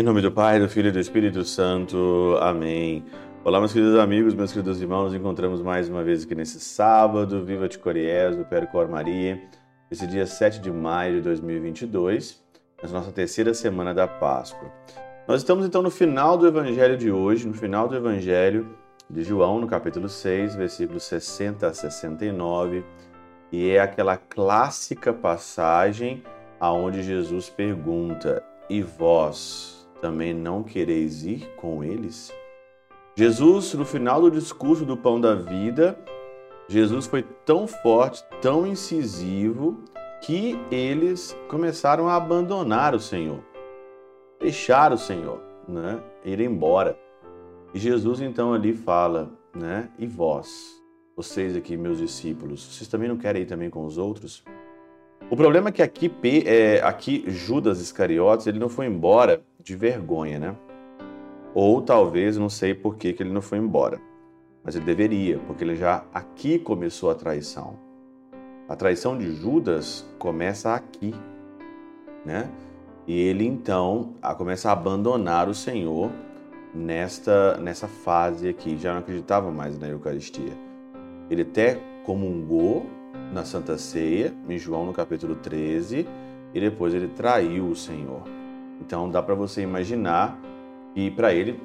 Em nome do Pai, do Filho e do Espírito Santo. Amém. Olá, meus queridos amigos, meus queridos irmãos. Nos encontramos mais uma vez aqui nesse sábado. Viva de Coriés, do Percor Maria. Esse dia 7 de maio de 2022, na nossa terceira semana da Páscoa. Nós estamos então no final do Evangelho de hoje, no final do Evangelho de João, no capítulo 6, versículos 60 a 69. E é aquela clássica passagem aonde Jesus pergunta: E vós? Também não quereis ir com eles? Jesus, no final do discurso do pão da vida, Jesus foi tão forte, tão incisivo, que eles começaram a abandonar o Senhor, deixar o Senhor, né? ir embora. E Jesus então ali fala, né? E vós, vocês aqui, meus discípulos, vocês também não querem ir também com os outros? O problema é que aqui, é, aqui Judas Iscariotes ele não foi embora de vergonha, né? Ou talvez, não sei por que, que ele não foi embora. Mas ele deveria, porque ele já aqui começou a traição. A traição de Judas começa aqui, né? E ele então começa a abandonar o Senhor nesta, nessa fase aqui. Já não acreditava mais na Eucaristia. Ele até comungou na Santa Ceia, em João no capítulo 13, e depois ele traiu o Senhor. Então dá para você imaginar que para ele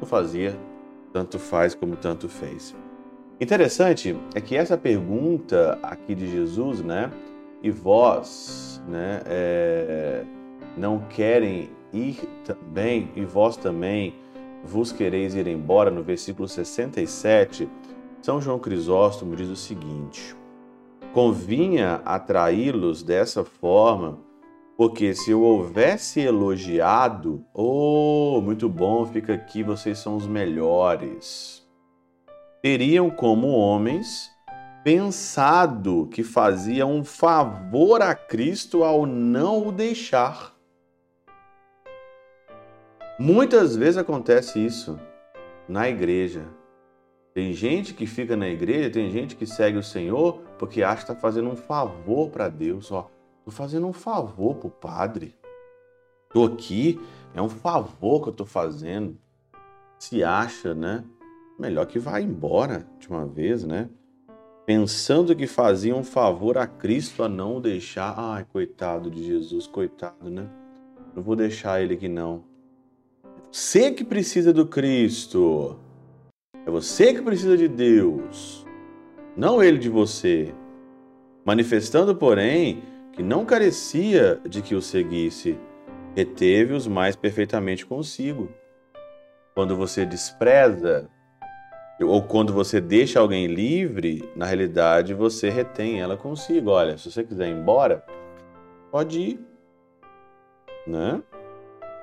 não fazia tanto faz como tanto fez. Interessante é que essa pergunta aqui de Jesus, né? E vós, né? É, não querem ir também, e vós também vos quereis ir embora, no versículo 67, São João Crisóstomo diz o seguinte: Convinha atraí-los dessa forma, porque se eu houvesse elogiado, oh, muito bom, fica aqui, vocês são os melhores. Teriam como homens pensado que fazia um favor a Cristo ao não o deixar. Muitas vezes acontece isso na igreja. Tem gente que fica na igreja, tem gente que segue o Senhor porque acha que está fazendo um favor para Deus. Ó, estou fazendo um favor para o Padre. Estou aqui, é um favor que eu estou fazendo. Se acha, né? Melhor que vá embora de uma vez, né? Pensando que fazia um favor a Cristo a não deixar. Ai, coitado de Jesus, coitado, né? Não vou deixar ele aqui não. Você que precisa do Cristo. É você que precisa de Deus, não ele de você. Manifestando, porém, que não carecia de que o seguisse, reteve-os mais perfeitamente consigo. Quando você despreza ou quando você deixa alguém livre, na realidade você retém ela consigo. Olha, se você quiser ir embora, pode ir. Né?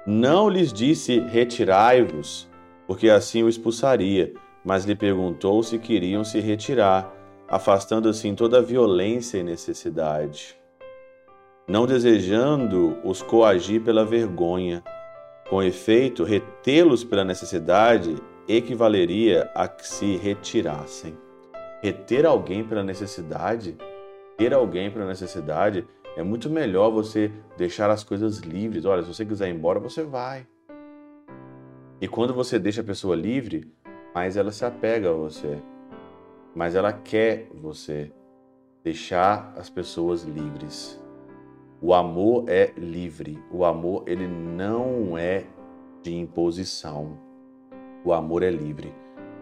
Não lhes disse retirai-vos, porque assim o expulsaria, mas lhe perguntou se queriam se retirar, afastando assim toda violência e necessidade, não desejando os coagir pela vergonha. Com efeito, retê-los pela necessidade equivaleria a que se retirassem. Reter alguém pela necessidade, ter alguém pela necessidade, é muito melhor você deixar as coisas livres. Olha, se você quiser ir embora, você vai. E quando você deixa a pessoa livre, mais ela se apega a você, mas ela quer você deixar as pessoas livres. O amor é livre. O amor ele não é de imposição. O amor é livre.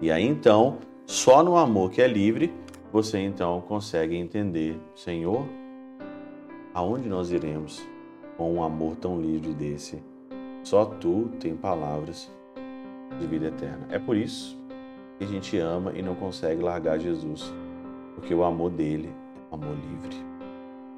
E aí então, só no amor que é livre, você então consegue entender, Senhor, aonde nós iremos com um amor tão livre desse? Só tu tem palavras de vida eterna. É por isso que a gente ama e não consegue largar Jesus, porque o amor dele é um amor livre.